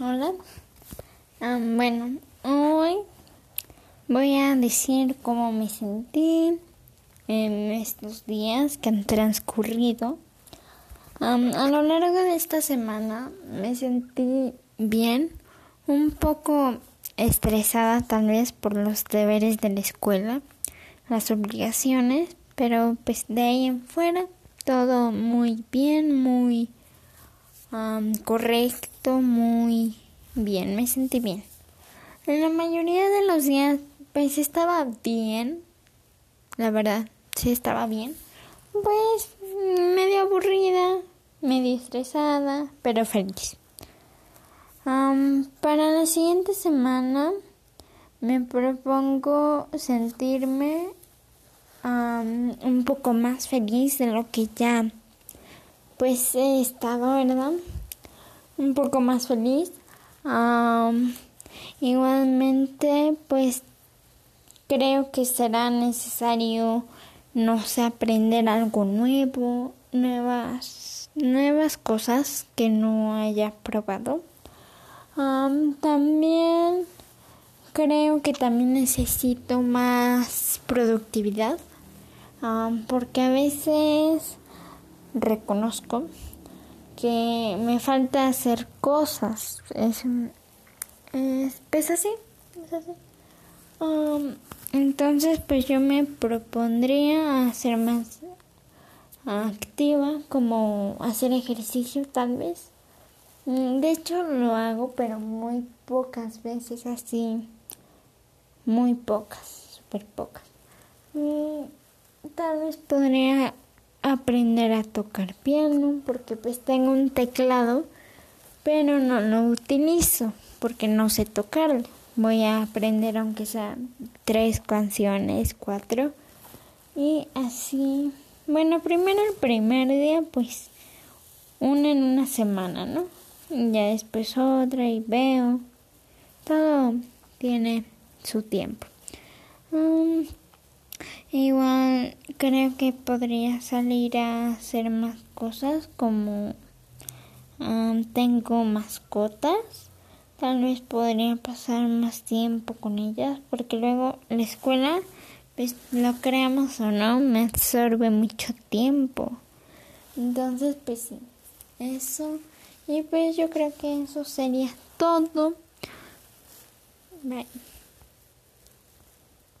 hola. bueno, hoy voy a decir cómo me sentí en estos días que han transcurrido. a lo largo de esta semana me sentí bien, un poco estresada tal vez por los deberes de la escuela, las obligaciones, pero pues de ahí en fuera todo muy bien, muy correcto, muy bien, me sentí bien. En la mayoría de los días, pues estaba bien, la verdad, sí estaba bien. Pues medio aburrida, medio estresada, pero feliz. para la siguiente semana me propongo sentirme un poco más feliz de lo que ya pues he estado, ¿verdad? Un poco más feliz. igualmente, pues creo que será necesario, no sé, aprender algo nuevo, nuevas, nuevas cosas que no haya probado. también creo que también necesito más productividad, porque a veces reconozco que me falta hacer cosas. Es, es, así. Um, entonces, pues yo me propondría hacer más activa, como hacer ejercicio tal vez. Mm, de hecho, lo hago, pero muy pocas veces, así. Muy pocas, súper pocas. Mm, tal vez podría aprender a tocar piano porque pues tengo un teclado pero no lo utilizo porque no sé tocarlo. Voy a aprender aunque sea tres canciones, cuatro y así. Bueno, primero el primer día pues una en una semana, ¿no? ya después otra y veo. Todo tiene su tiempo. Um, Igual creo que podría salir a hacer más cosas como tengo mascotas. Tal vez podría pasar más tiempo con ellas porque luego la escuela, pues lo creamos o no, me absorbe mucho tiempo. Entonces, pues sí, eso. Y pues yo creo que eso sería todo. Bye.